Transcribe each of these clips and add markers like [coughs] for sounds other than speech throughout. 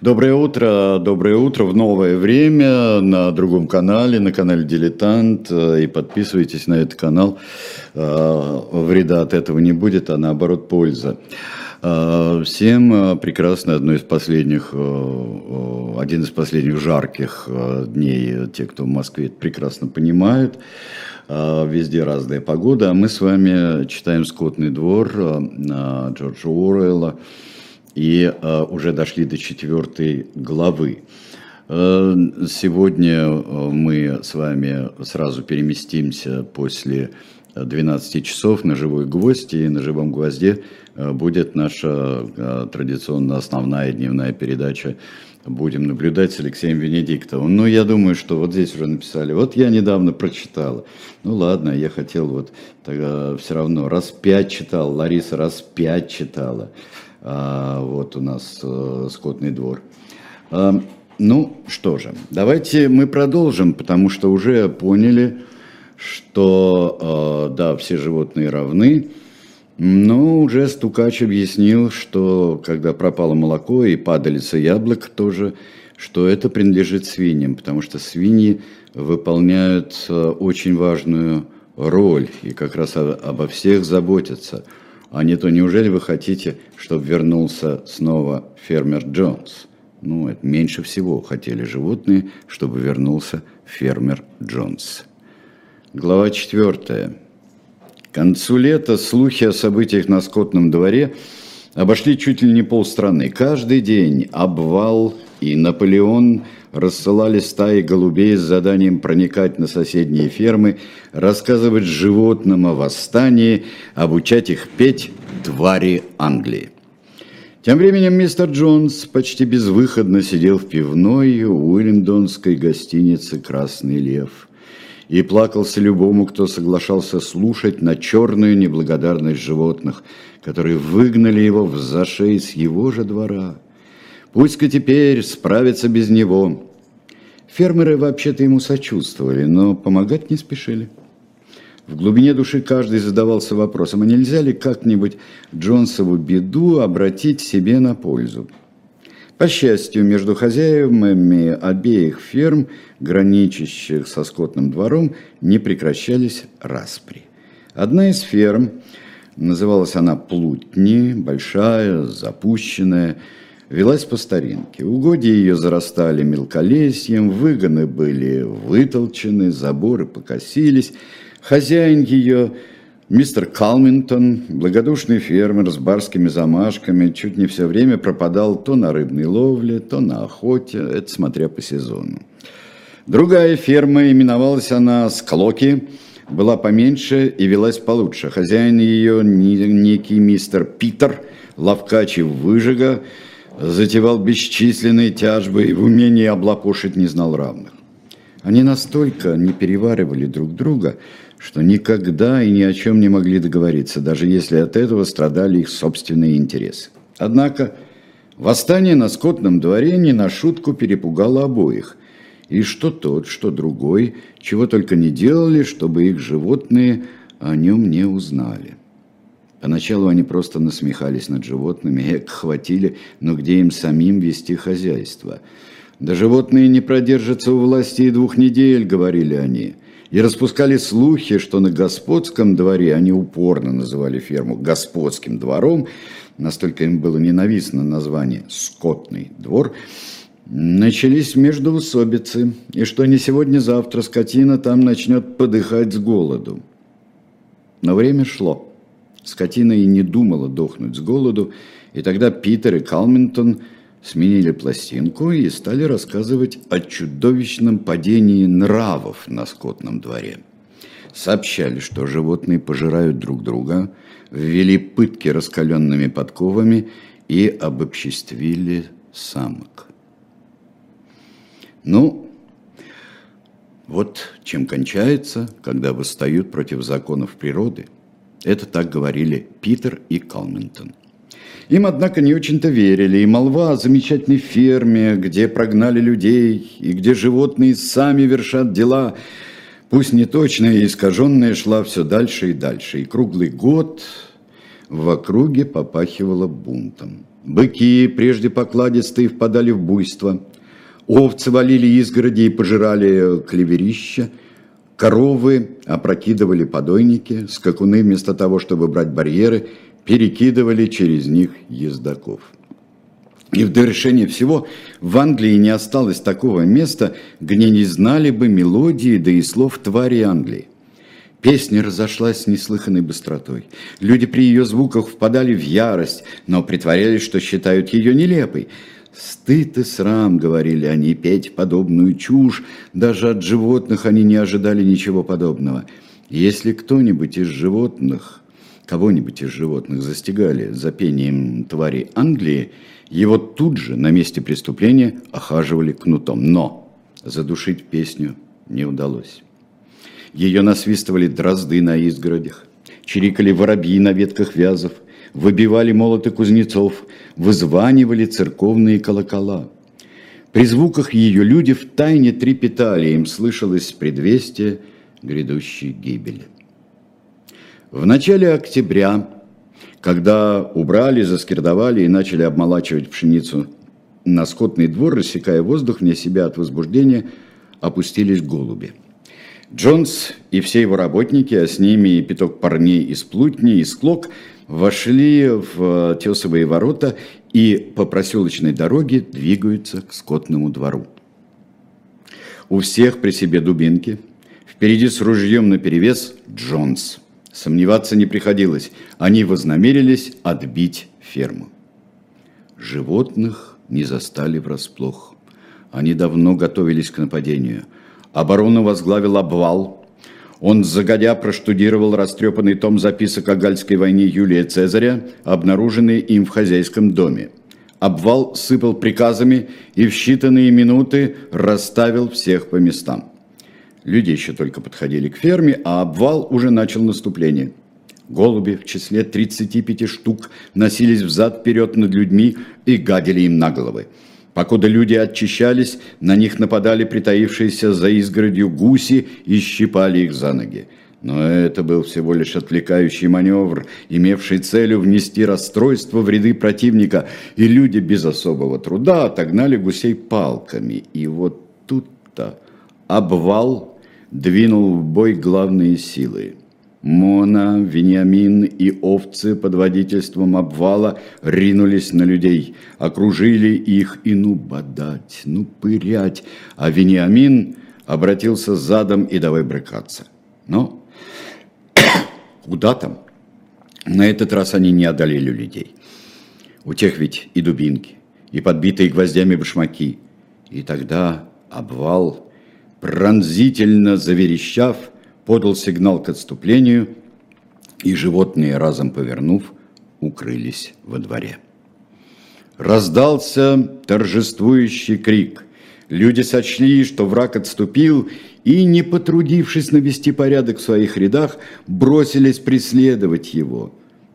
Доброе утро, доброе утро в новое время на другом канале, на канале Дилетант. И подписывайтесь на этот канал. А, вреда от этого не будет, а наоборот польза. А, всем прекрасно одно из последних, один из последних жарких дней. Те, кто в Москве, это прекрасно понимают. Везде разная погода. А мы с вами читаем «Скотный двор» Джорджа Уоррелла и э, уже дошли до четвертой главы. Э, сегодня э, мы с вами сразу переместимся после 12 часов на живой гвоздь, и на живом гвозде будет наша традиционно основная дневная передача будем наблюдать с Алексеем Венедиктовым. Ну, я думаю, что вот здесь уже написали. Вот я недавно прочитала. Ну, ладно, я хотел вот тогда все равно раз пять читал, Лариса раз пять читала. А, вот у нас э, скотный двор. А, ну что же, давайте мы продолжим, потому что уже поняли, что э, да, все животные равны. Но уже Стукач объяснил, что когда пропало молоко и падалица яблок тоже, что это принадлежит свиньям, потому что свиньи выполняют э, очень важную роль и как раз обо всех заботятся – а не то неужели вы хотите, чтобы вернулся снова фермер Джонс? Ну, это меньше всего хотели животные, чтобы вернулся фермер Джонс. Глава четвертая. К концу лета слухи о событиях на скотном дворе обошли чуть ли не полстраны. Каждый день обвал и Наполеон – рассылали стаи голубей с заданием проникать на соседние фермы, рассказывать животным о восстании, обучать их петь «Твари Англии». Тем временем мистер Джонс почти безвыходно сидел в пивной у Уиллиндонской гостиницы «Красный лев» и плакался любому, кто соглашался слушать на черную неблагодарность животных, которые выгнали его в зашей с его же двора. Пусть-ка теперь справится без него. Фермеры вообще-то ему сочувствовали, но помогать не спешили. В глубине души каждый задавался вопросом, а нельзя ли как-нибудь Джонсову беду обратить себе на пользу? По счастью, между хозяевами обеих ферм, граничащих со скотным двором, не прекращались распри. Одна из ферм, называлась она Плутни, большая, запущенная, велась по старинке. Угодья ее зарастали мелколесьем, выгоны были вытолчены, заборы покосились. Хозяин ее, мистер Калминтон, благодушный фермер с барскими замашками, чуть не все время пропадал то на рыбной ловле, то на охоте, это смотря по сезону. Другая ферма, именовалась она Склоки, была поменьше и велась получше. Хозяин ее, некий мистер Питер, ловкач выжига, затевал бесчисленные тяжбы и в умении облапошить не знал равных. Они настолько не переваривали друг друга, что никогда и ни о чем не могли договориться, даже если от этого страдали их собственные интересы. Однако восстание на скотном дворе не на шутку перепугало обоих, и что тот, что другой, чего только не делали, чтобы их животные о нем не узнали. Поначалу они просто насмехались над животными, эк, хватили, но где им самим вести хозяйство? Да животные не продержатся у власти и двух недель, говорили они. И распускали слухи, что на господском дворе, они упорно называли ферму господским двором, настолько им было ненавистно название «скотный двор», начались междоусобицы, и что не сегодня-завтра скотина там начнет подыхать с голоду. Но время шло. Скотина и не думала дохнуть с голоду, и тогда Питер и Калминтон сменили пластинку и стали рассказывать о чудовищном падении нравов на скотном дворе. Сообщали, что животные пожирают друг друга, ввели пытки раскаленными подковами и обобществили самок. Ну, вот чем кончается, когда восстают против законов природы – это так говорили Питер и Калминтон. Им, однако, не очень-то верили, и молва о замечательной ферме, где прогнали людей, и где животные сами вершат дела, пусть не точная и искаженная, шла все дальше и дальше. И круглый год в округе попахивало бунтом. Быки, прежде покладистые, впадали в буйство. Овцы валили изгороди и пожирали клеверища. Коровы опрокидывали подойники, скакуны вместо того, чтобы брать барьеры, перекидывали через них ездаков. И в довершение всего в Англии не осталось такого места, где не знали бы мелодии, да и слов твари Англии. Песня разошлась с неслыханной быстротой. Люди при ее звуках впадали в ярость, но притворялись, что считают ее нелепой. «Стыд и срам», — говорили они, — «петь подобную чушь». Даже от животных они не ожидали ничего подобного. Если кто-нибудь из животных, кого-нибудь из животных застигали за пением твари Англии, его тут же на месте преступления охаживали кнутом. Но задушить песню не удалось. Ее насвистывали дрозды на изгородях, чирикали воробьи на ветках вязов, выбивали молоты кузнецов, вызванивали церковные колокола. При звуках ее люди в тайне трепетали, им слышалось предвестие грядущей гибели. В начале октября когда убрали, заскирдовали и начали обмолачивать пшеницу на скотный двор, рассекая воздух вне себя от возбуждения, опустились голуби. Джонс и все его работники, а с ними и пяток парней из Плутни, из Клок, вошли в э, тесовые ворота и по проселочной дороге двигаются к скотному двору. У всех при себе дубинки, впереди с ружьем наперевес Джонс – Сомневаться не приходилось. Они вознамерились отбить ферму. Животных не застали врасплох. Они давно готовились к нападению. Оборону возглавил обвал. Он загодя проштудировал растрепанный том записок о Гальской войне Юлия Цезаря, обнаруженный им в хозяйском доме. Обвал сыпал приказами и в считанные минуты расставил всех по местам. Люди еще только подходили к ферме, а обвал уже начал наступление. Голуби в числе 35 штук носились взад-вперед над людьми и гадили им на головы. Покуда люди очищались, на них нападали притаившиеся за изгородью гуси и щипали их за ноги. Но это был всего лишь отвлекающий маневр, имевший целью внести расстройство в ряды противника, и люди без особого труда отогнали гусей палками. И вот тут-то обвал двинул в бой главные силы. Мона, Вениамин и овцы под водительством обвала ринулись на людей, окружили их и ну бодать, ну пырять, а Вениамин обратился задом и давай брыкаться. Но [coughs] куда там? На этот раз они не одолели людей. У тех ведь и дубинки, и подбитые гвоздями башмаки. И тогда обвал пронзительно заверещав, подал сигнал к отступлению, и животные, разом повернув, укрылись во дворе. Раздался торжествующий крик. Люди сочли, что враг отступил, и, не потрудившись навести порядок в своих рядах, бросились преследовать его,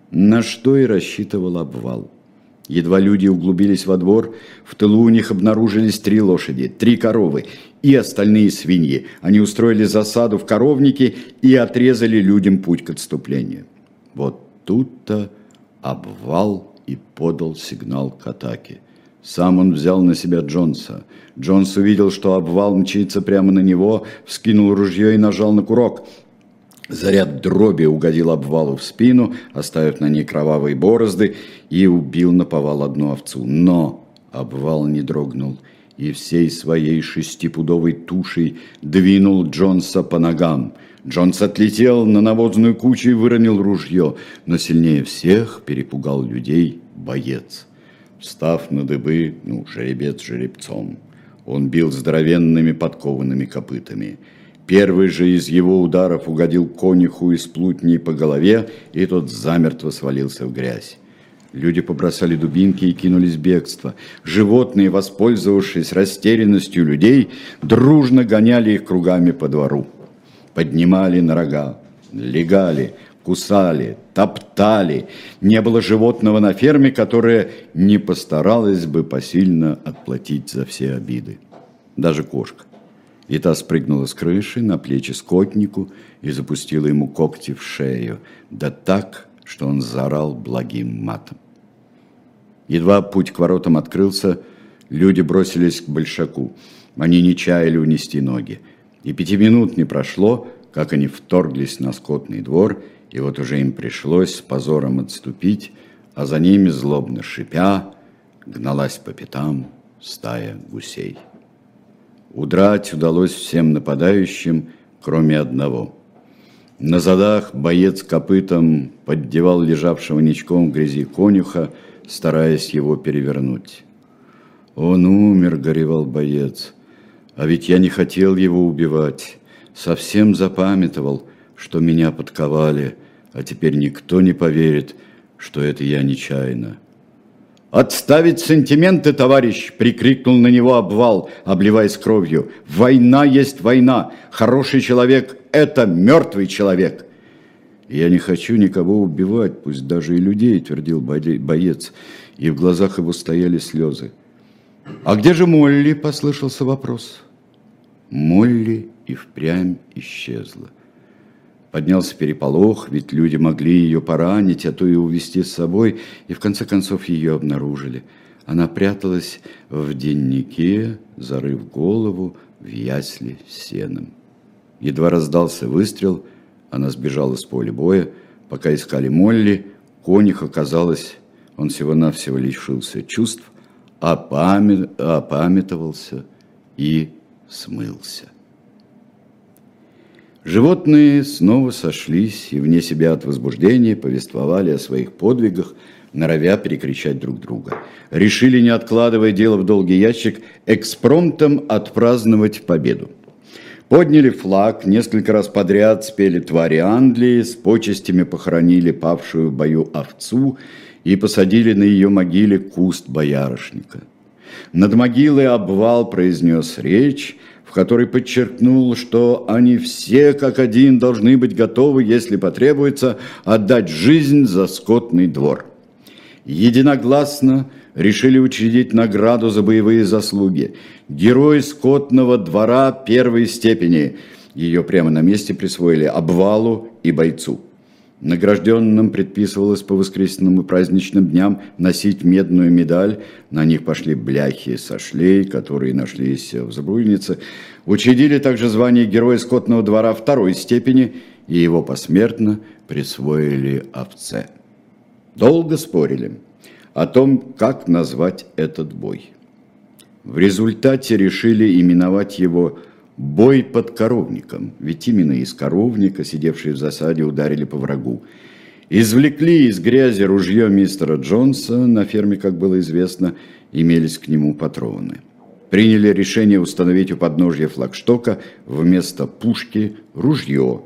на что и рассчитывал обвал. Едва люди углубились во двор, в тылу у них обнаружились три лошади, три коровы и остальные свиньи. Они устроили засаду в коровнике и отрезали людям путь к отступлению. Вот тут-то обвал и подал сигнал к атаке. Сам он взял на себя Джонса. Джонс увидел, что обвал мчится прямо на него, вскинул ружье и нажал на курок – Заряд дроби угодил обвалу в спину, оставив на ней кровавые борозды, и убил наповал одну овцу. Но обвал не дрогнул и всей своей шестипудовой тушей двинул Джонса по ногам. Джонс отлетел на навозную кучу и выронил ружье, но сильнее всех перепугал людей боец. Встав на дыбы, ну, жеребец жеребцом, он бил здоровенными подкованными копытами – Первый же из его ударов угодил конюху из плутней по голове, и тот замертво свалился в грязь. Люди побросали дубинки и кинулись в бегство. Животные, воспользовавшись растерянностью людей, дружно гоняли их кругами по двору. Поднимали на рога, легали, кусали, топтали. Не было животного на ферме, которое не постаралось бы посильно отплатить за все обиды. Даже кошка. И та спрыгнула с крыши на плечи скотнику и запустила ему когти в шею, да так, что он заорал благим матом. Едва путь к воротам открылся, люди бросились к большаку. Они не чаяли унести ноги. И пяти минут не прошло, как они вторглись на скотный двор, и вот уже им пришлось с позором отступить, а за ними, злобно шипя, гналась по пятам стая гусей. Удрать удалось всем нападающим, кроме одного. На задах боец копытом поддевал лежавшего ничком в грязи конюха, стараясь его перевернуть. «Он умер», — горевал боец, — «а ведь я не хотел его убивать, совсем запамятовал, что меня подковали, а теперь никто не поверит, что это я нечаянно». «Отставить сантименты, товарищ!» – прикрикнул на него обвал, обливаясь кровью. «Война есть война! Хороший человек – это мертвый человек!» «Я не хочу никого убивать, пусть даже и людей», – твердил боец, и в глазах его стояли слезы. «А где же Молли?» – послышался вопрос. Молли и впрямь исчезла. Поднялся переполох, ведь люди могли ее поранить, а то и увести с собой, и в конце концов ее обнаружили. Она пряталась в деннике, зарыв голову в ясли с сеном. Едва раздался выстрел, она сбежала с поля боя. Пока искали Молли, конюх оказалось, он всего-навсего лишился чувств, опамятовался и смылся. Животные снова сошлись и вне себя от возбуждения повествовали о своих подвигах, норовя перекричать друг друга. Решили, не откладывая дело в долгий ящик, экспромтом отпраздновать победу. Подняли флаг, несколько раз подряд спели твари Англии, с почестями похоронили павшую в бою овцу и посадили на ее могиле куст боярышника. Над могилой обвал произнес речь, в которой подчеркнул, что они все как один должны быть готовы, если потребуется, отдать жизнь за скотный двор. Единогласно решили учредить награду за боевые заслуги. Герой скотного двора первой степени. Ее прямо на месте присвоили обвалу и бойцу. Награжденным предписывалось по воскресным и праздничным дням носить медную медаль. На них пошли бляхи со шлей, которые нашлись в Забруйнице. Учредили также звание Героя скотного двора второй степени, и его посмертно присвоили овце. Долго спорили о том, как назвать этот бой. В результате решили именовать его Бой под коровником, ведь именно из коровника, сидевшие в засаде, ударили по врагу. Извлекли из грязи ружье мистера Джонса, на ферме, как было известно, имелись к нему патроны. Приняли решение установить у подножья флагштока вместо пушки ружье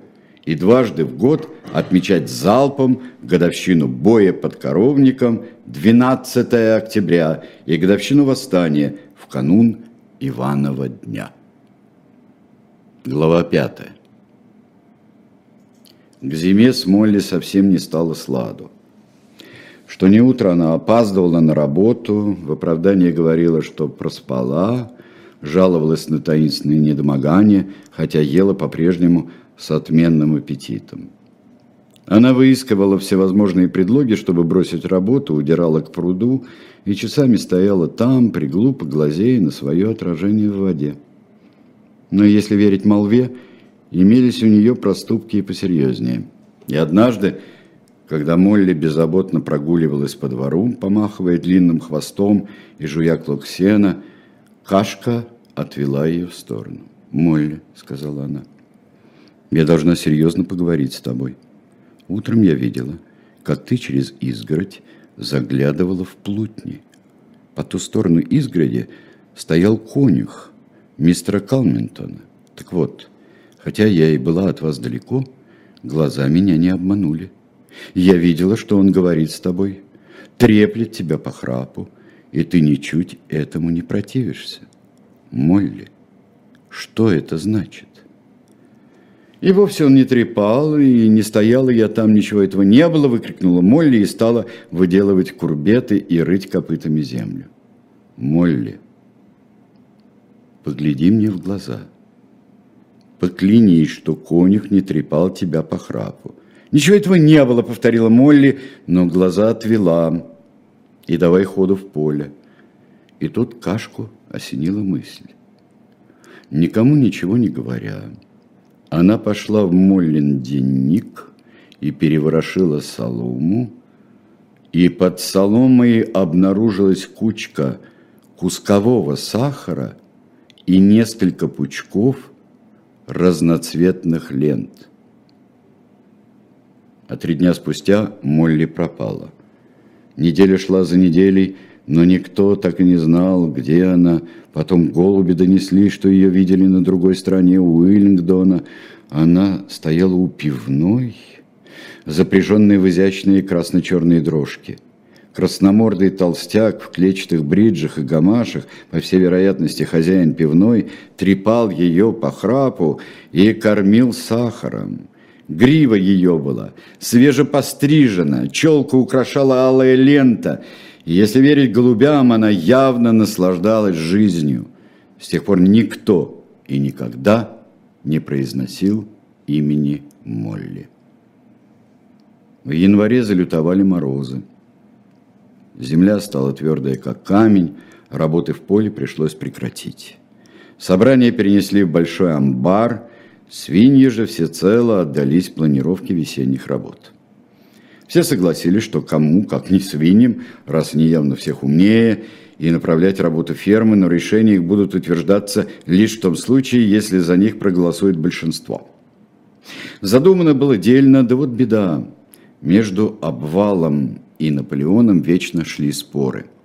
и дважды в год отмечать залпом годовщину боя под коровником 12 октября и годовщину восстания в канун Иванова дня. Глава 5. К зиме с Молли совсем не стало сладу. Что не утро она опаздывала на работу, в оправдании говорила, что проспала, жаловалась на таинственные недомогания, хотя ела по-прежнему с отменным аппетитом. Она выискивала всевозможные предлоги, чтобы бросить работу, удирала к пруду и часами стояла там, приглупо глазея на свое отражение в воде. Но если верить молве, имелись у нее проступки и посерьезнее. И однажды, когда Молли беззаботно прогуливалась по двору, помахивая длинным хвостом и жуя клок сена, Кашка отвела ее в сторону. «Молли», — сказала она, — «я должна серьезно поговорить с тобой. Утром я видела, как ты через изгородь заглядывала в плутни. По ту сторону изгороди стоял конюх — мистера Калминтона. Так вот, хотя я и была от вас далеко, глаза меня не обманули. Я видела, что он говорит с тобой, треплет тебя по храпу, и ты ничуть этому не противишься. Молли, что это значит? И вовсе он не трепал, и не стоял, и я там, ничего этого не было, выкрикнула Молли и стала выделывать курбеты и рыть копытами землю. Молли, погляди мне в глаза. Поклянись, что конюх не трепал тебя по храпу. Ничего этого не было, повторила Молли, но глаза отвела. и давай ходу в поле. И тут Кашку осенила мысль. Никому ничего не говоря, она пошла в Моллин денник и переворошила солому, и под соломой обнаружилась кучка кускового сахара и несколько пучков разноцветных лент. А три дня спустя Молли пропала. Неделя шла за неделей, но никто так и не знал, где она. Потом голуби донесли, что ее видели на другой стороне Уиллингдона. Она стояла у пивной, запряженной в изящные красно-черные дрожки. Красномордый толстяк в клетчатых бриджах и гамашах, по всей вероятности хозяин пивной, трепал ее по храпу и кормил сахаром. Грива ее была свежепострижена, челка украшала алая лента. Если верить голубям, она явно наслаждалась жизнью. С тех пор никто и никогда не произносил имени Молли. В январе залютовали морозы. Земля стала твердая, как камень, работы в поле пришлось прекратить. Собрание перенесли в большой амбар – Свиньи же всецело отдались планировке весенних работ. Все согласились, что кому, как не свиньям, раз они явно всех умнее, и направлять работу фермы, но решения их будут утверждаться лишь в том случае, если за них проголосует большинство. Задумано было дельно, да вот беда. Между обвалом и Наполеоном вечно шли споры –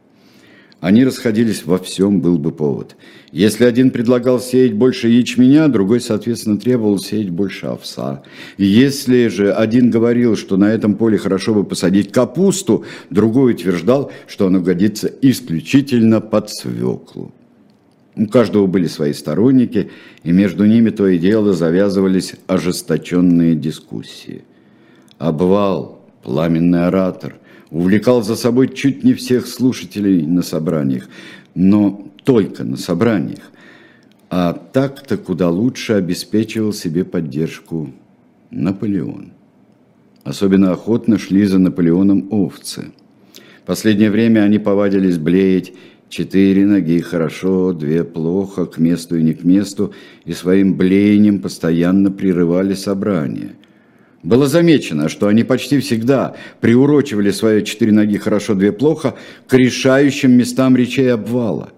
они расходились во всем, был бы повод. Если один предлагал сеять больше ячменя, другой, соответственно, требовал сеять больше овса. Если же один говорил, что на этом поле хорошо бы посадить капусту, другой утверждал, что оно годится исключительно под свеклу. У каждого были свои сторонники, и между ними то и дело завязывались ожесточенные дискуссии. Обвал, пламенный оратор, увлекал за собой чуть не всех слушателей на собраниях, но только на собраниях. А так-то куда лучше обеспечивал себе поддержку Наполеон. Особенно охотно шли за Наполеоном овцы. Последнее время они повадились блеять Четыре ноги хорошо, две плохо, к месту и не к месту, и своим блеянием постоянно прерывали собрание. Было замечено, что они почти всегда приурочивали свои четыре ноги хорошо, две плохо к решающим местам речей обвала.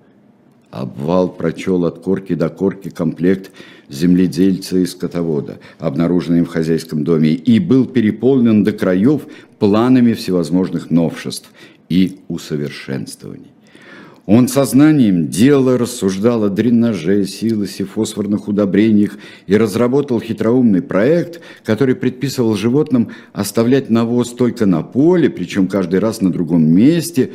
Обвал прочел от корки до корки комплект земледельца и скотовода, обнаруженный в хозяйском доме, и был переполнен до краев планами всевозможных новшеств и усовершенствований. Он сознанием дела рассуждал о дренаже, силосе, фосфорных удобрениях и разработал хитроумный проект, который предписывал животным оставлять навоз только на поле, причем каждый раз на другом месте,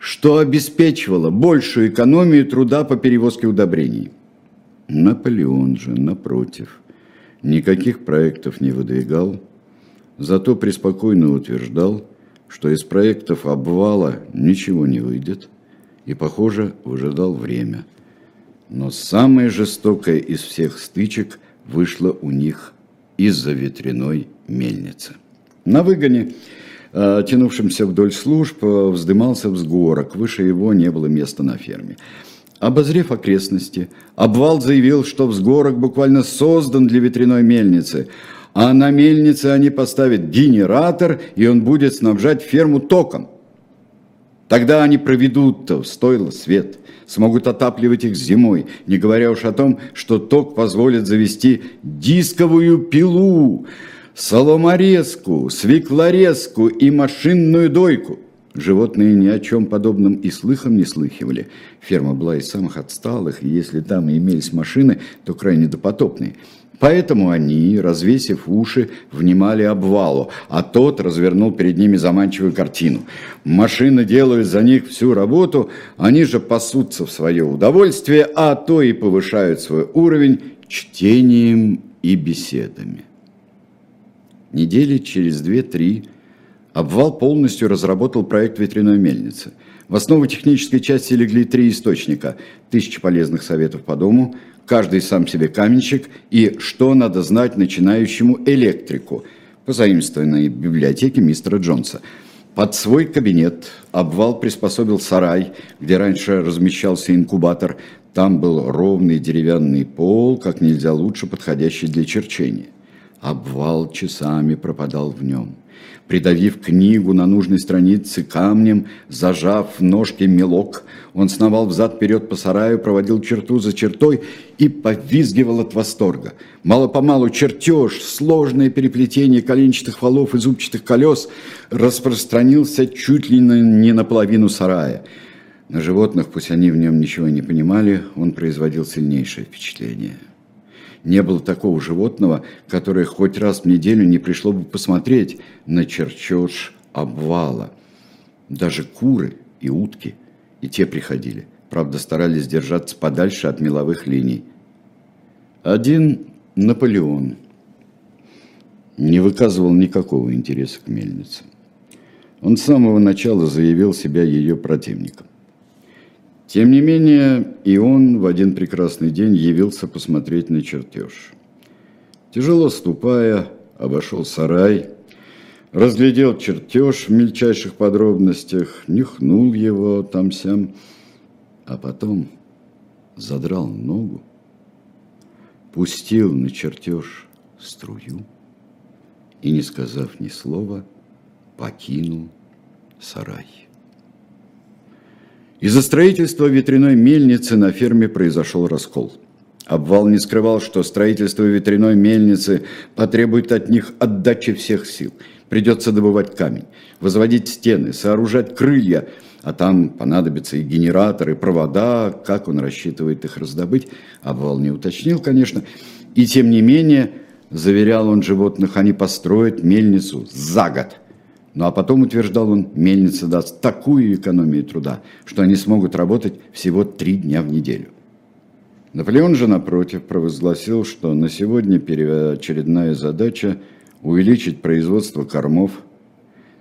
что обеспечивало большую экономию труда по перевозке удобрений. Наполеон же, напротив, никаких проектов не выдвигал, зато преспокойно утверждал, что из проектов обвала ничего не выйдет – и, похоже, выжидал время. Но самая жестокая из всех стычек вышла у них из-за ветряной мельницы. На выгоне, э, тянувшемся вдоль служб, э, вздымался взгорок. Выше его не было места на ферме. Обозрев окрестности, обвал заявил, что взгорок буквально создан для ветряной мельницы, а на мельнице они поставят генератор, и он будет снабжать ферму током. Тогда они проведут в стойло свет, смогут отапливать их зимой, не говоря уж о том, что ток позволит завести дисковую пилу, соломорезку, свеклорезку и машинную дойку. Животные ни о чем подобном и слыхом не слыхивали. Ферма была из самых отсталых, и если там имелись машины, то крайне допотопные – Поэтому они, развесив уши, внимали обвалу, а тот развернул перед ними заманчивую картину. Машины делают за них всю работу, они же пасутся в свое удовольствие, а то и повышают свой уровень чтением и беседами. Недели через две-три обвал полностью разработал проект ветряной мельницы. В основу технической части легли три источника – тысячи полезных советов по дому – каждый сам себе каменщик, и что надо знать начинающему электрику, позаимствованной в библиотеке мистера Джонса. Под свой кабинет обвал приспособил сарай, где раньше размещался инкубатор. Там был ровный деревянный пол, как нельзя лучше подходящий для черчения. Обвал часами пропадал в нем. Придавив книгу на нужной странице камнем, зажав в ножке мелок, он сновал взад-вперед по сараю, проводил черту за чертой и повизгивал от восторга. Мало-помалу чертеж, сложное переплетение коленчатых валов и зубчатых колес распространился чуть ли не наполовину сарая. На животных, пусть они в нем ничего не понимали, он производил сильнейшее впечатление. Не было такого животного, которое хоть раз в неделю не пришло бы посмотреть на чертеж обвала. Даже куры и утки, и те приходили. Правда, старались держаться подальше от меловых линий. Один Наполеон не выказывал никакого интереса к мельнице. Он с самого начала заявил себя ее противником. Тем не менее, и он в один прекрасный день явился посмотреть на чертеж. Тяжело ступая, обошел сарай, разглядел чертеж в мельчайших подробностях, нюхнул его там-сям, а потом задрал ногу, пустил на чертеж струю и, не сказав ни слова, покинул сарай. Из-за строительства ветряной мельницы на ферме произошел раскол. Обвал не скрывал, что строительство ветряной мельницы потребует от них отдачи всех сил. Придется добывать камень, возводить стены, сооружать крылья, а там понадобятся и генераторы, и провода, как он рассчитывает их раздобыть. Обвал не уточнил, конечно, и тем не менее, заверял он животных, они построят мельницу за год – ну а потом, утверждал он, мельница даст такую экономию труда, что они смогут работать всего три дня в неделю. Наполеон же, напротив, провозгласил, что на сегодня первоочередная задача – увеличить производство кормов.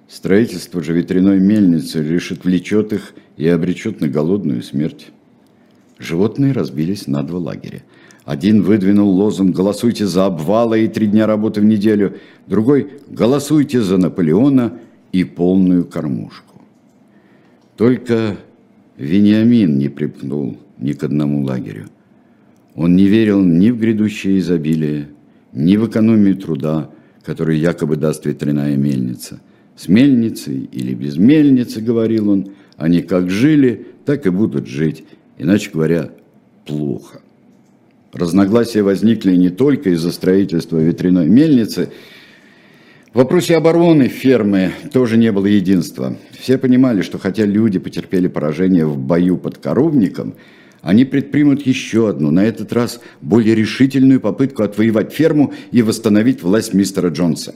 Строительство же ветряной мельницы лишь отвлечет их и обречет на голодную смерть. Животные разбились на два лагеря. Один выдвинул лозунг «Голосуйте за обвала и три дня работы в неделю», другой «Голосуйте за Наполеона и полную кормушку. Только Вениамин не припнул ни к одному лагерю. Он не верил ни в грядущее изобилие, ни в экономию труда, которую якобы даст ветряная мельница. С мельницей или без мельницы, говорил он, они как жили, так и будут жить, иначе говоря, плохо. Разногласия возникли не только из-за строительства ветряной мельницы – в вопросе обороны фермы тоже не было единства. Все понимали, что хотя люди потерпели поражение в бою под коровником, они предпримут еще одну, на этот раз более решительную попытку отвоевать ферму и восстановить власть мистера Джонса.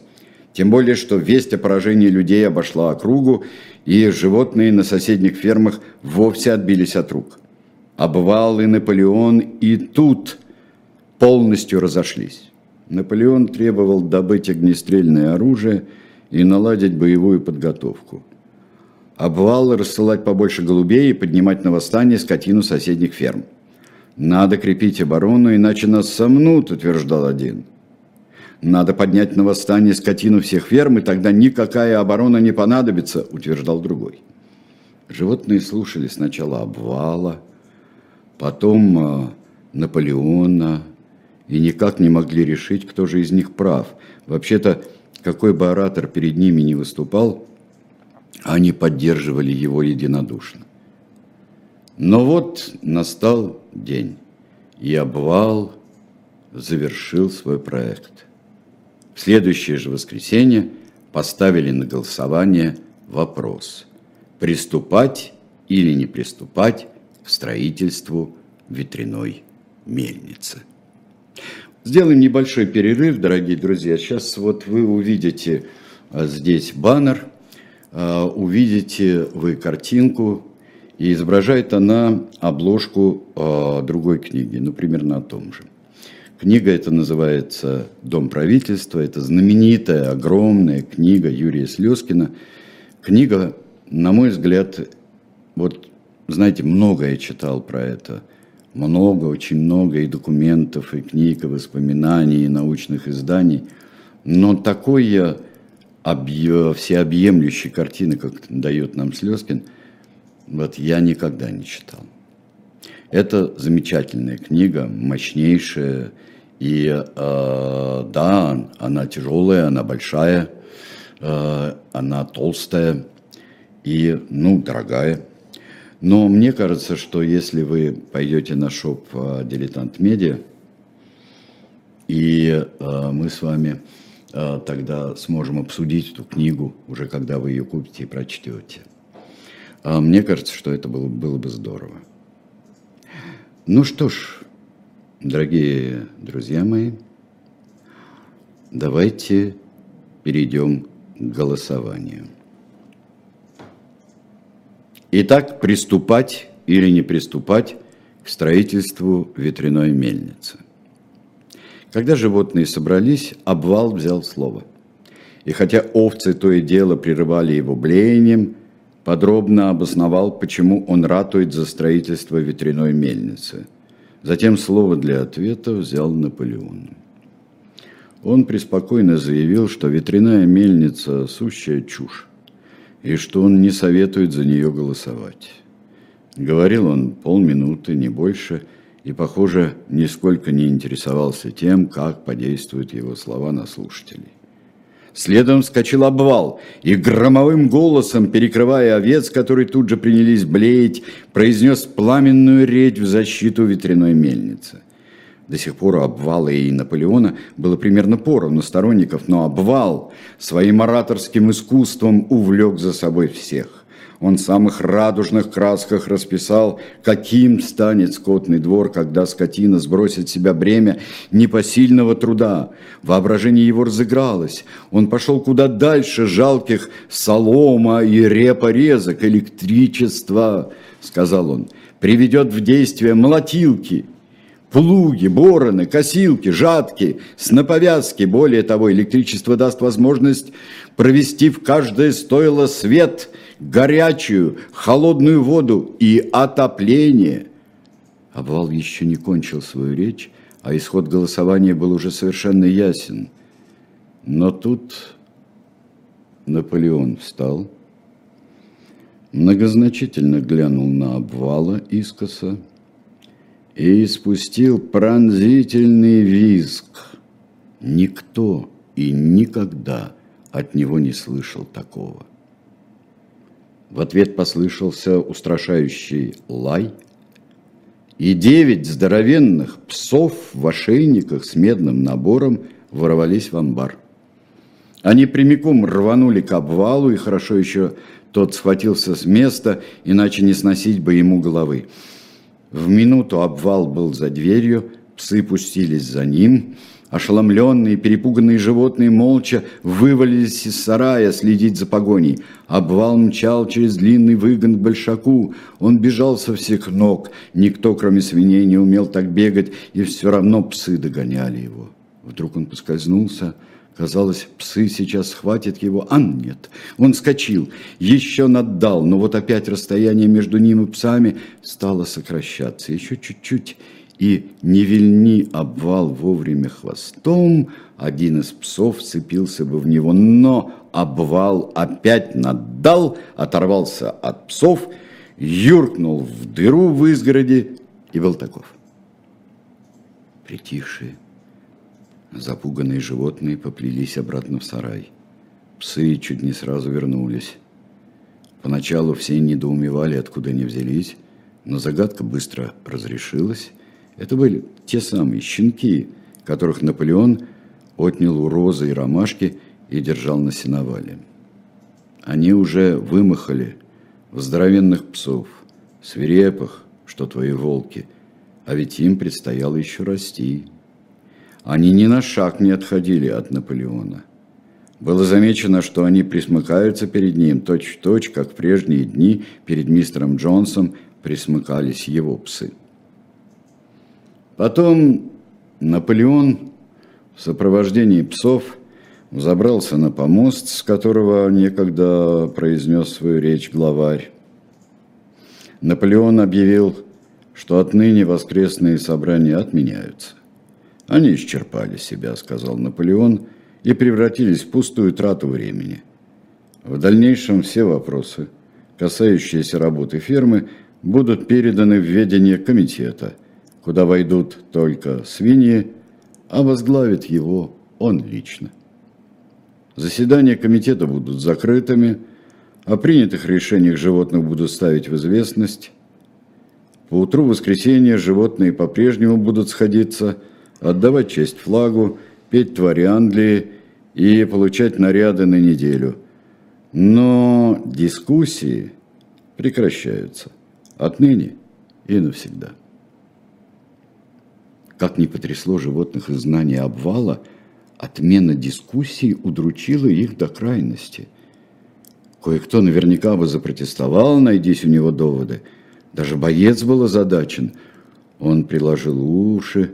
Тем более, что весть о поражении людей обошла округу, и животные на соседних фермах вовсе отбились от рук. Обвал и Наполеон и тут полностью разошлись. Наполеон требовал добыть огнестрельное оружие и наладить боевую подготовку. Обвал рассылать побольше голубей и поднимать на восстание скотину соседних ферм. «Надо крепить оборону, иначе нас сомнут», – утверждал один. «Надо поднять на восстание скотину всех ферм, и тогда никакая оборона не понадобится», – утверждал другой. Животные слушали сначала обвала, потом э, Наполеона, и никак не могли решить, кто же из них прав. Вообще-то, какой бы оратор перед ними не выступал, они поддерживали его единодушно. Но вот настал день, и обвал завершил свой проект. В следующее же воскресенье поставили на голосование вопрос – приступать или не приступать к строительству ветряной мельницы. Сделаем небольшой перерыв, дорогие друзья. Сейчас вот вы увидите а, здесь баннер, а, увидите вы картинку, и изображает она обложку а, другой книги, ну, примерно о том же. Книга эта называется «Дом правительства». Это знаменитая, огромная книга Юрия Слезкина. Книга, на мой взгляд, вот, знаете, многое читал про это – много, очень много и документов, и книг, и воспоминаний, и научных изданий. Но такой объ... всеобъемлющей картины, как дает нам Слезкин, вот я никогда не читал. Это замечательная книга, мощнейшая, и э, да, она тяжелая, она большая, э, она толстая и, ну, дорогая. Но мне кажется, что если вы пойдете на шоп э, «Дилетант Медиа», и э, мы с вами э, тогда сможем обсудить эту книгу, уже когда вы ее купите и прочтете. Мне кажется, что это было, было бы здорово. Ну что ж, дорогие друзья мои, давайте перейдем к голосованию. Итак, приступать или не приступать к строительству ветряной мельницы – когда животные собрались, обвал взял слово. И хотя овцы то и дело прерывали его блеянием, подробно обосновал, почему он ратует за строительство ветряной мельницы. Затем слово для ответа взял Наполеон. Он преспокойно заявил, что ветряная мельница – сущая чушь, и что он не советует за нее голосовать. Говорил он полминуты, не больше – и, похоже, нисколько не интересовался тем, как подействуют его слова на слушателей. Следом вскочил обвал и громовым голосом, перекрывая овец, которые тут же принялись блеять, произнес пламенную речь в защиту ветряной мельницы. До сих пор у обвала и Наполеона было примерно поровну сторонников, но обвал своим ораторским искусством увлек за собой всех. Он в самых радужных красках расписал, каким станет скотный двор, когда скотина сбросит с себя бремя непосильного труда. Воображение его разыгралось. Он пошел куда дальше жалких солома и репорезок, электричества, сказал он, приведет в действие молотилки, плуги, бороны, косилки, жатки, сноповязки. Более того, электричество даст возможность провести в каждое стойло свет – горячую, холодную воду и отопление. Обвал еще не кончил свою речь, а исход голосования был уже совершенно ясен. Но тут Наполеон встал, многозначительно глянул на обвала искоса и испустил пронзительный визг. Никто и никогда от него не слышал такого. В ответ послышался устрашающий лай, и девять здоровенных псов в ошейниках с медным набором ворвались в амбар. Они прямиком рванули к обвалу, и хорошо еще тот схватился с места, иначе не сносить бы ему головы. В минуту обвал был за дверью, псы пустились за ним – Ошеломленные, перепуганные животные молча вывалились из сарая следить за погоней. Обвал мчал через длинный выгон к большаку. Он бежал со всех ног. Никто, кроме свиней, не умел так бегать, и все равно псы догоняли его. Вдруг он поскользнулся. Казалось, псы сейчас схватят его, а нет. Он скочил, еще наддал, но вот опять расстояние между ним и псами стало сокращаться. Еще чуть-чуть, и не вильни обвал вовремя хвостом, один из псов цепился бы в него, но обвал опять наддал, оторвался от псов, юркнул в дыру в изгороди и был таков. Притихшие, запуганные животные поплелись обратно в сарай. Псы чуть не сразу вернулись. Поначалу все недоумевали, откуда они взялись, но загадка быстро разрешилась, это были те самые щенки, которых Наполеон отнял у розы и ромашки и держал на сеновале. Они уже вымахали в здоровенных псов, свирепых, что твои волки, а ведь им предстояло еще расти. Они ни на шаг не отходили от Наполеона. Было замечено, что они присмыкаются перед ним точь-в-точь, -точь, как в прежние дни перед мистером Джонсом присмыкались его псы. Потом Наполеон в сопровождении псов забрался на помост, с которого некогда произнес свою речь главарь. Наполеон объявил, что отныне воскресные собрания отменяются. Они исчерпали себя, сказал Наполеон, и превратились в пустую трату времени. В дальнейшем все вопросы, касающиеся работы фермы, будут переданы в ведение комитета, куда войдут только свиньи, а возглавит его он лично. Заседания комитета будут закрытыми, о принятых решениях животных будут ставить в известность. По утру воскресенья животные по-прежнему будут сходиться, отдавать честь флагу, петь твари Англии и получать наряды на неделю. Но дискуссии прекращаются отныне и навсегда. Как не потрясло животных из знания обвала, отмена дискуссий удручила их до крайности. Кое-кто наверняка бы запротестовал, найдись у него доводы. Даже боец был озадачен. Он приложил уши,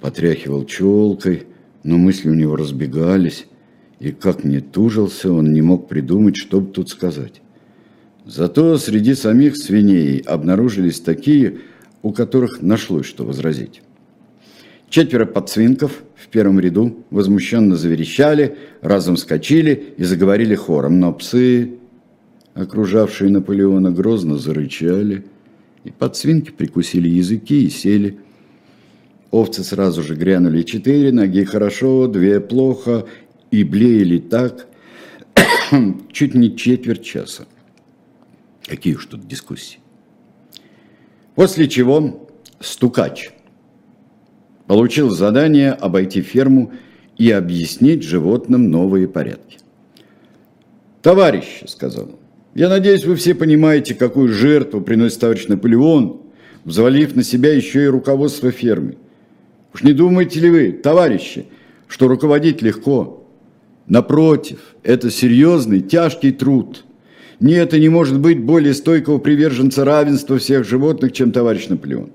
потряхивал челкой, но мысли у него разбегались, и как не тужился, он не мог придумать, что бы тут сказать. Зато среди самих свиней обнаружились такие, у которых нашлось что возразить. Четверо подсвинков в первом ряду возмущенно заверещали, разом вскочили и заговорили хором, но псы, окружавшие Наполеона, грозно зарычали, и подсвинки прикусили языки и сели. Овцы сразу же грянули четыре, ноги хорошо, две плохо, и блеяли так [coughs] чуть не четверть часа. Какие уж тут дискуссии. После чего стукач получил задание обойти ферму и объяснить животным новые порядки. «Товарищи», — сказал он, — «я надеюсь, вы все понимаете, какую жертву приносит товарищ Наполеон, взвалив на себя еще и руководство фермы. Уж не думаете ли вы, товарищи, что руководить легко? Напротив, это серьезный, тяжкий труд. Нет, и не может быть более стойкого приверженца равенства всех животных, чем товарищ Наполеон.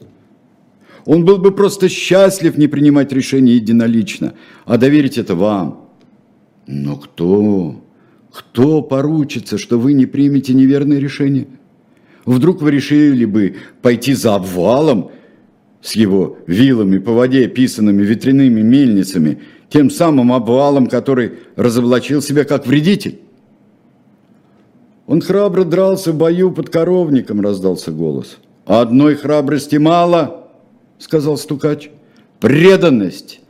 Он был бы просто счастлив не принимать решения единолично, а доверить это вам. Но кто, кто поручится, что вы не примете неверное решение? Вдруг вы решили бы пойти за обвалом с его вилами по воде, писанными ветряными мельницами, тем самым обвалом, который разоблачил себя как вредитель? Он храбро дрался в бою под коровником, раздался голос. Одной храбрости мало, сказал стукач. Преданность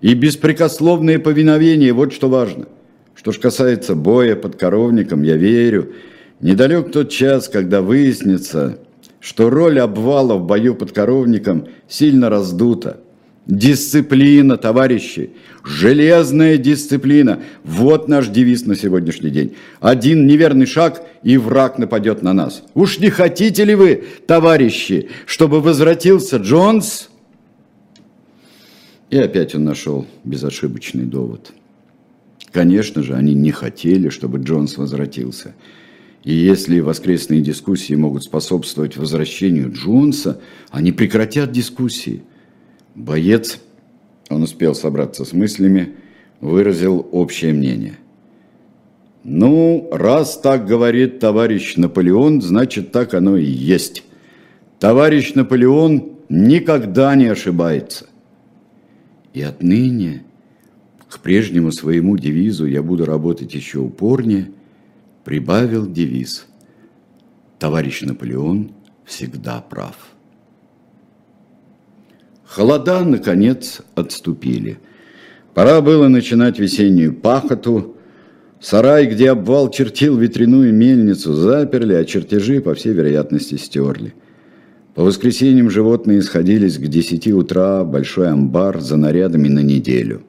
и беспрекословное повиновение, вот что важно. Что ж касается боя под коровником, я верю, недалек тот час, когда выяснится, что роль обвала в бою под коровником сильно раздута – Дисциплина, товарищи, железная дисциплина. Вот наш девиз на сегодняшний день. Один неверный шаг, и враг нападет на нас. Уж не хотите ли вы, товарищи, чтобы возвратился Джонс? И опять он нашел безошибочный довод. Конечно же, они не хотели, чтобы Джонс возвратился. И если воскресные дискуссии могут способствовать возвращению Джонса, они прекратят дискуссии – Боец, он успел собраться с мыслями, выразил общее мнение. Ну, раз так говорит товарищ Наполеон, значит так оно и есть. Товарищ Наполеон никогда не ошибается. И отныне к прежнему своему девизу «я буду работать еще упорнее» прибавил девиз «Товарищ Наполеон всегда прав». Холода, наконец, отступили. Пора было начинать весеннюю пахоту. Сарай, где обвал чертил ветряную мельницу, заперли, а чертежи, по всей вероятности, стерли. По воскресеньям животные сходились к десяти утра большой амбар за нарядами на неделю.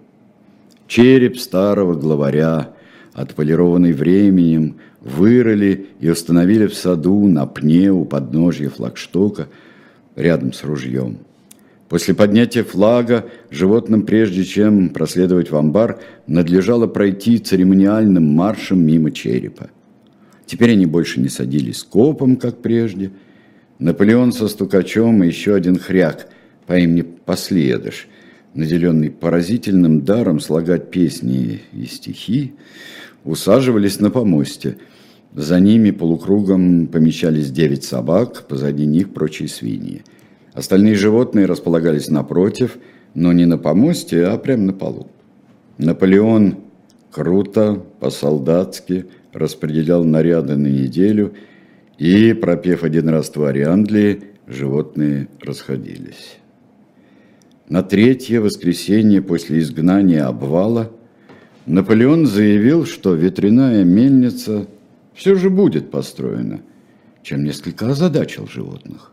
Череп старого главаря, отполированный временем, вырыли и установили в саду на пне у подножья флагштока рядом с ружьем. После поднятия флага животным, прежде чем проследовать в амбар, надлежало пройти церемониальным маршем мимо черепа. Теперь они больше не садились копом, как прежде. Наполеон со стукачом и еще один хряк по имени Последыш, наделенный поразительным даром слагать песни и стихи, усаживались на помосте. За ними полукругом помещались девять собак, позади них прочие свиньи – Остальные животные располагались напротив, но не на помосте, а прямо на полу. Наполеон круто, по-солдатски распределял наряды на неделю, и, пропев один раз твари Англии, животные расходились. На третье воскресенье после изгнания обвала Наполеон заявил, что ветряная мельница все же будет построена, чем несколько озадачил животных.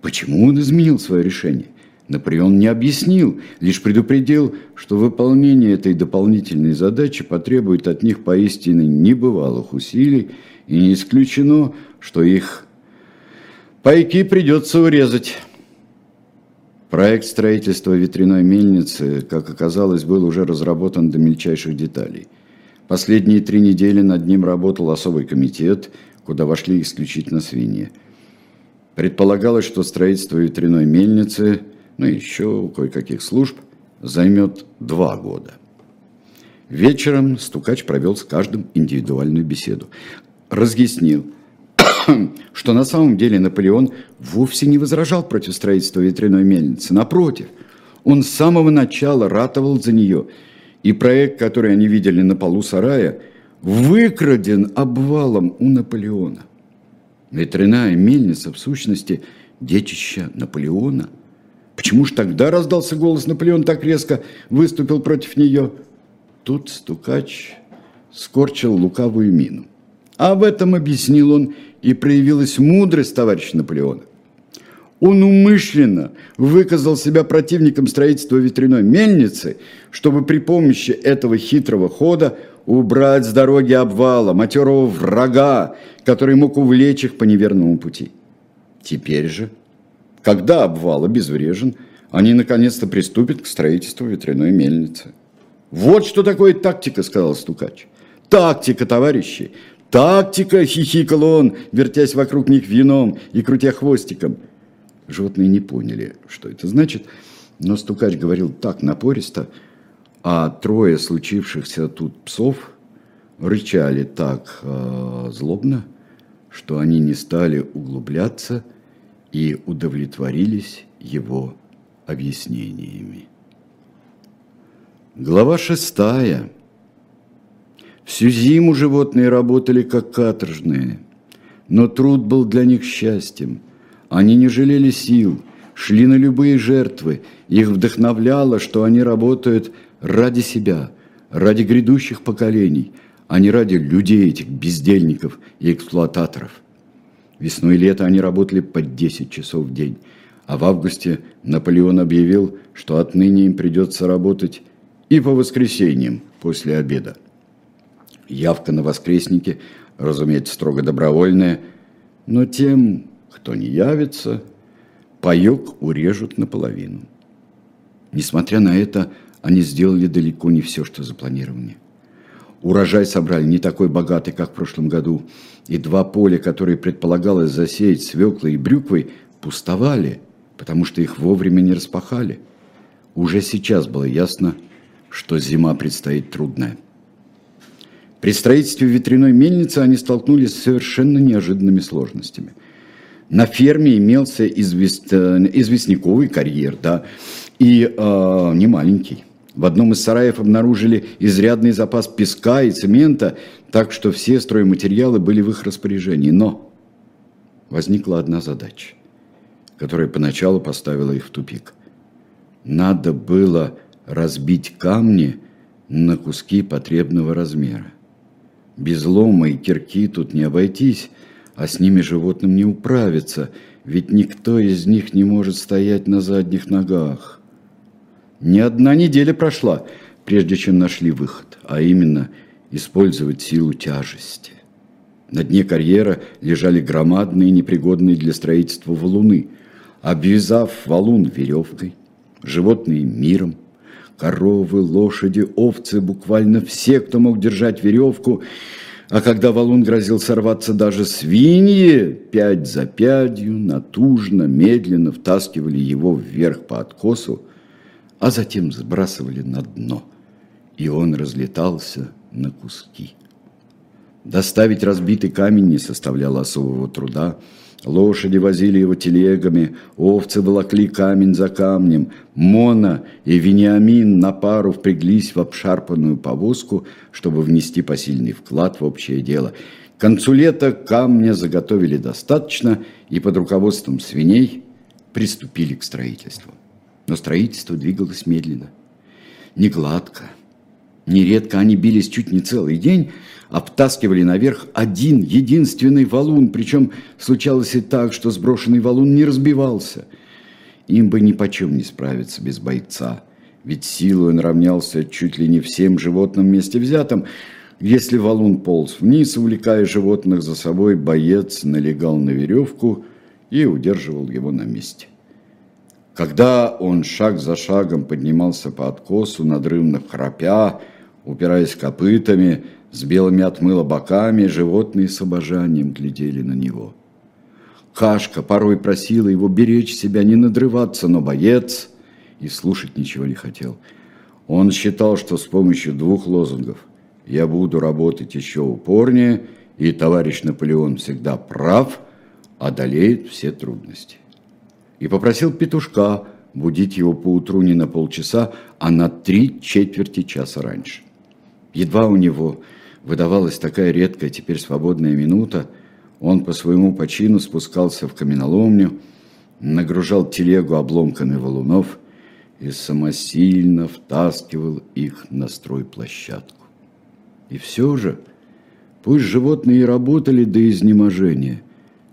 Почему он изменил свое решение? Наполеон не объяснил, лишь предупредил, что выполнение этой дополнительной задачи потребует от них поистине небывалых усилий, и не исключено, что их пайки придется урезать. Проект строительства ветряной мельницы, как оказалось, был уже разработан до мельчайших деталей. Последние три недели над ним работал особый комитет, куда вошли исключительно свиньи. Предполагалось, что строительство ветряной мельницы – ну и еще кое-каких служб, займет два года. Вечером стукач провел с каждым индивидуальную беседу. Разъяснил, [coughs] что на самом деле Наполеон вовсе не возражал против строительства ветряной мельницы. Напротив, он с самого начала ратовал за нее. И проект, который они видели на полу сарая, выкраден обвалом у Наполеона. Ветряная мельница, в сущности, детище Наполеона – Почему ж тогда раздался голос Наполеон так резко выступил против нее? Тут стукач скорчил лукавую мину. А в этом, объяснил он, и проявилась мудрость товарища Наполеона. Он умышленно выказал себя противником строительства ветряной мельницы, чтобы при помощи этого хитрого хода убрать с дороги обвала матерого врага, который мог увлечь их по неверному пути. Теперь же когда обвал обезврежен, они наконец-то приступят к строительству ветряной мельницы. «Вот что такое тактика», – сказал стукач. «Тактика, товарищи! Тактика!» – хихикал он, вертясь вокруг них вином и крутя хвостиком. Животные не поняли, что это значит, но стукач говорил так напористо, а трое случившихся тут псов рычали так э, злобно, что они не стали углубляться – и удовлетворились его объяснениями. Глава шестая. Всю зиму животные работали как каторжные, но труд был для них счастьем. Они не жалели сил, шли на любые жертвы. Их вдохновляло, что они работают ради себя, ради грядущих поколений, а не ради людей этих бездельников и эксплуататоров – Весной и лето они работали по 10 часов в день. А в августе Наполеон объявил, что отныне им придется работать и по воскресеньям после обеда. Явка на воскресники, разумеется, строго добровольная, но тем, кто не явится, паёк урежут наполовину. Несмотря на это, они сделали далеко не все, что запланировали. Урожай собрали не такой богатый, как в прошлом году, и два поля, которые предполагалось засеять свеклой и брюквой, пустовали, потому что их вовремя не распахали. Уже сейчас было ясно, что зима предстоит трудная. При строительстве ветряной мельницы они столкнулись с совершенно неожиданными сложностями. На ферме имелся извест... Э, известняковый карьер, да, и э, не маленький. В одном из сараев обнаружили изрядный запас песка и цемента, так что все стройматериалы были в их распоряжении. Но возникла одна задача, которая поначалу поставила их в тупик. Надо было разбить камни на куски потребного размера. Без лома и кирки тут не обойтись, а с ними животным не управиться, ведь никто из них не может стоять на задних ногах. Не одна неделя прошла, прежде чем нашли выход, а именно использовать силу тяжести. На дне карьера лежали громадные, непригодные для строительства валуны. Обвязав валун веревкой, животные миром, коровы, лошади, овцы, буквально все, кто мог держать веревку, а когда валун грозил сорваться даже свиньи, пять за пятью, натужно, медленно втаскивали его вверх по откосу, а затем сбрасывали на дно, и он разлетался на куски. Доставить разбитый камень не составляло особого труда. Лошади возили его телегами, овцы волокли камень за камнем. Мона и Вениамин на пару впряглись в обшарпанную повозку, чтобы внести посильный вклад в общее дело. К камня заготовили достаточно и под руководством свиней приступили к строительству. Но строительство двигалось медленно, не гладко. Нередко они бились чуть не целый день, обтаскивали наверх один единственный валун, причем случалось и так, что сброшенный валун не разбивался. Им бы ни почем не справиться без бойца, ведь силой он равнялся чуть ли не всем животным вместе взятым. Если валун полз вниз, увлекая животных за собой, боец налегал на веревку и удерживал его на месте. Когда он шаг за шагом поднимался по откосу, надрывно храпя, упираясь копытами, с белыми отмыло боками, животные с обожанием глядели на него. Кашка порой просила его беречь себя, не надрываться, но боец и слушать ничего не хотел. Он считал, что с помощью двух лозунгов «Я буду работать еще упорнее» и «Товарищ Наполеон всегда прав» одолеет все трудности. И попросил петушка будить его поутру не на полчаса, а на три четверти часа раньше. Едва у него выдавалась такая редкая теперь свободная минута, он по своему почину спускался в каменоломню, нагружал телегу обломками валунов и самосильно втаскивал их на стройплощадку. И все же, пусть животные работали до изнеможения,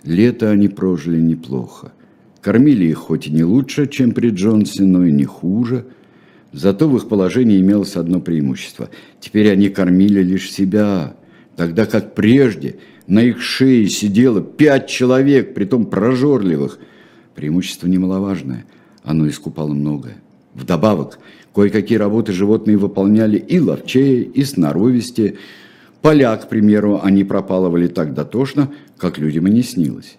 лето они прожили неплохо. Кормили их хоть и не лучше, чем при Джонсе, но и не хуже – Зато в их положении имелось одно преимущество. Теперь они кормили лишь себя, тогда как прежде на их шее сидело пять человек, притом прожорливых. Преимущество немаловажное, оно искупало многое. Вдобавок, кое-какие работы животные выполняли и ловчее, и сноровисте. Поля, к примеру, они пропалывали так дотошно, как людям и не снилось.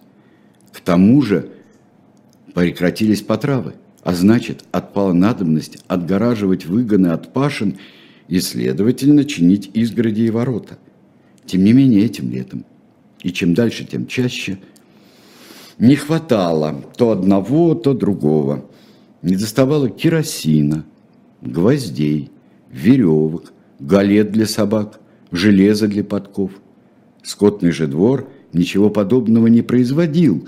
К тому же прекратились потравы. А значит, отпала надобность отгораживать выгоны от пашин и, следовательно, чинить изгороди и ворота. Тем не менее, этим летом, и чем дальше, тем чаще, не хватало то одного, то другого. Не доставало керосина, гвоздей, веревок, галет для собак, железа для подков. Скотный же двор ничего подобного не производил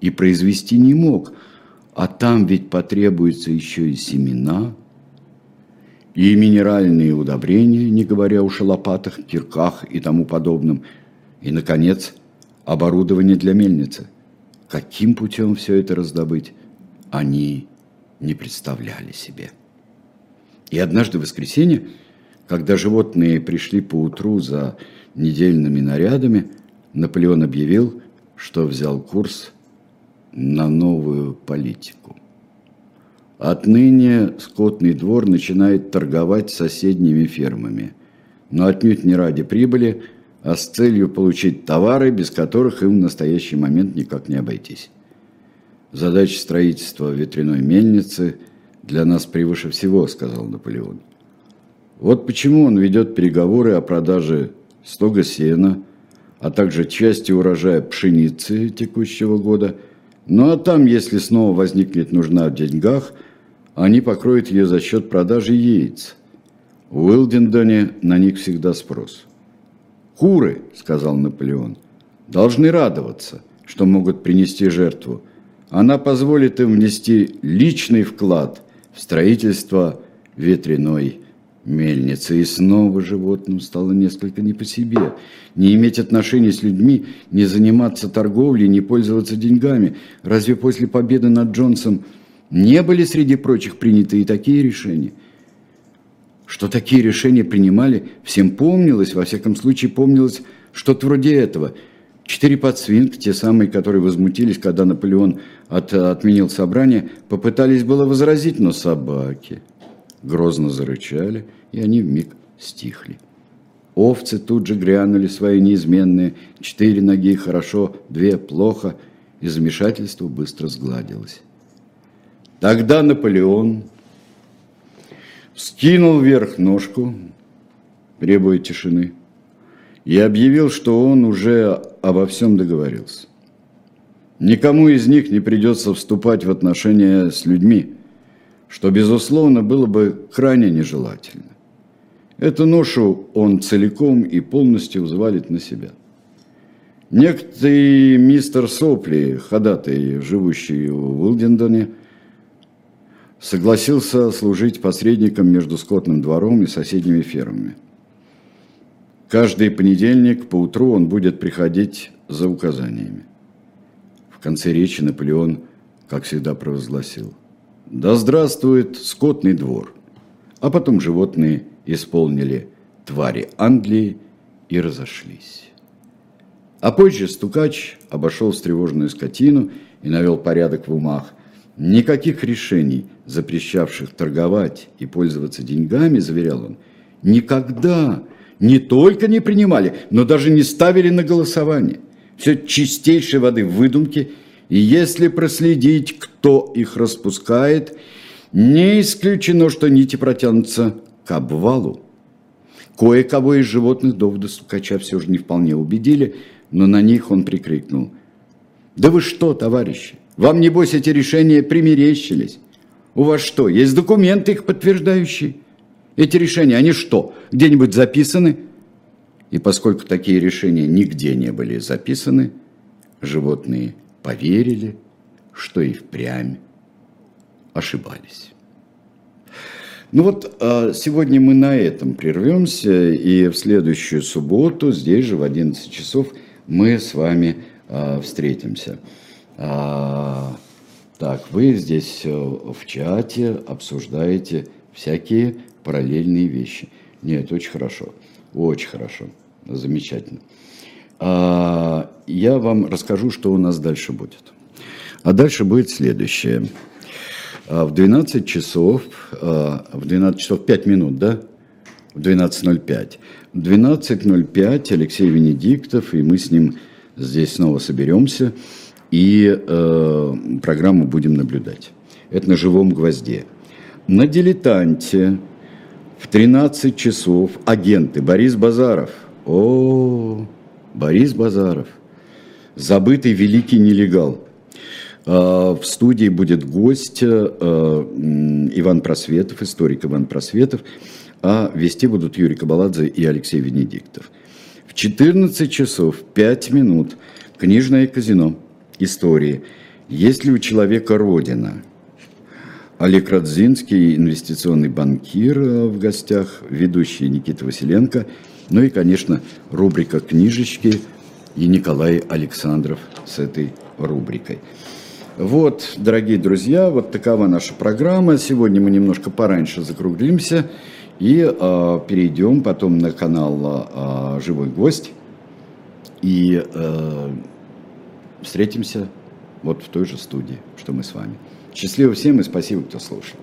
и произвести не мог – а там ведь потребуется еще и семена, и минеральные удобрения, не говоря уж о лопатах, кирках и тому подобном. И, наконец, оборудование для мельницы. Каким путем все это раздобыть, они не представляли себе. И однажды в воскресенье, когда животные пришли по утру за недельными нарядами, Наполеон объявил, что взял курс на новую политику. Отныне скотный двор начинает торговать соседними фермами, но отнюдь не ради прибыли, а с целью получить товары, без которых им в настоящий момент никак не обойтись. Задача строительства ветряной мельницы для нас превыше всего, сказал Наполеон. Вот почему он ведет переговоры о продаже стога сена, а также части урожая пшеницы текущего года – ну а там, если снова возникнет нужна в деньгах, они покроют ее за счет продажи яиц. В Уилдендоне на них всегда спрос. «Куры», — сказал Наполеон, — «должны радоваться, что могут принести жертву. Она позволит им внести личный вклад в строительство ветряной мельницы. И снова животным стало несколько не по себе. Не иметь отношений с людьми, не заниматься торговлей, не пользоваться деньгами. Разве после победы над Джонсом не были среди прочих приняты и такие решения? Что такие решения принимали, всем помнилось, во всяком случае помнилось что-то вроде этого. Четыре подсвинг, те самые, которые возмутились, когда Наполеон от, отменил собрание, попытались было возразить, но собаки – грозно зарычали, и они вмиг стихли. Овцы тут же грянули свои неизменные, четыре ноги хорошо, две плохо, и замешательство быстро сгладилось. Тогда Наполеон скинул вверх ножку, требуя тишины, и объявил, что он уже обо всем договорился. Никому из них не придется вступать в отношения с людьми, что, безусловно, было бы крайне нежелательно. Эту ношу он целиком и полностью взвалит на себя. Некоторый мистер Сопли, ходатай, живущий в Уилдендоне, согласился служить посредником между скотным двором и соседними фермами. Каждый понедельник по утру он будет приходить за указаниями. В конце речи Наполеон, как всегда, провозгласил «Да здравствует скотный двор!» А потом животные исполнили твари Англии и разошлись. А позже стукач обошел встревоженную скотину и навел порядок в умах – Никаких решений, запрещавших торговать и пользоваться деньгами, заверял он, никогда не только не принимали, но даже не ставили на голосование. Все чистейшей воды выдумки, и если проследить, кто их распускает, не исключено, что нити протянутся к обвалу. Кое-кого из животных доводы стукача все же не вполне убедили, но на них он прикрикнул. «Да вы что, товарищи, вам, небось, эти решения примерещились. У вас что, есть документы их подтверждающие? Эти решения, они что, где-нибудь записаны? И поскольку такие решения нигде не были записаны, животные поверили, что и впрямь ошибались. Ну вот, а, сегодня мы на этом прервемся, и в следующую субботу, здесь же в 11 часов, мы с вами а, встретимся. А, так, вы здесь э, в чате обсуждаете всякие параллельные вещи. Нет, очень хорошо, очень хорошо, замечательно. Я вам расскажу, что у нас дальше будет. А дальше будет следующее. А, в 12 часов, а, в 12 часов 5 минут, да? В 12.05. В 12.05 Алексей Венедиктов, и мы с ним здесь снова соберемся – и э, программу будем наблюдать. Это на живом гвозде. На дилетанте в 13 часов агенты Борис Базаров. О, Борис Базаров. Забытый великий нелегал. Э, в студии будет гость э, Иван Просветов, историк Иван Просветов, а вести будут Юрий Кабаладзе и Алексей Венедиктов. В 14 часов 5 минут книжное казино – истории. Есть ли у человека родина? Олег Радзинский, инвестиционный банкир э, в гостях, ведущий Никита Василенко, ну и, конечно, рубрика «Книжечки» и Николай Александров с этой рубрикой. Вот, дорогие друзья, вот такова наша программа. Сегодня мы немножко пораньше закруглимся и э, перейдем потом на канал э, «Живой гость». И э, встретимся вот в той же студии, что мы с вами. Счастливо всем и спасибо, кто слушал.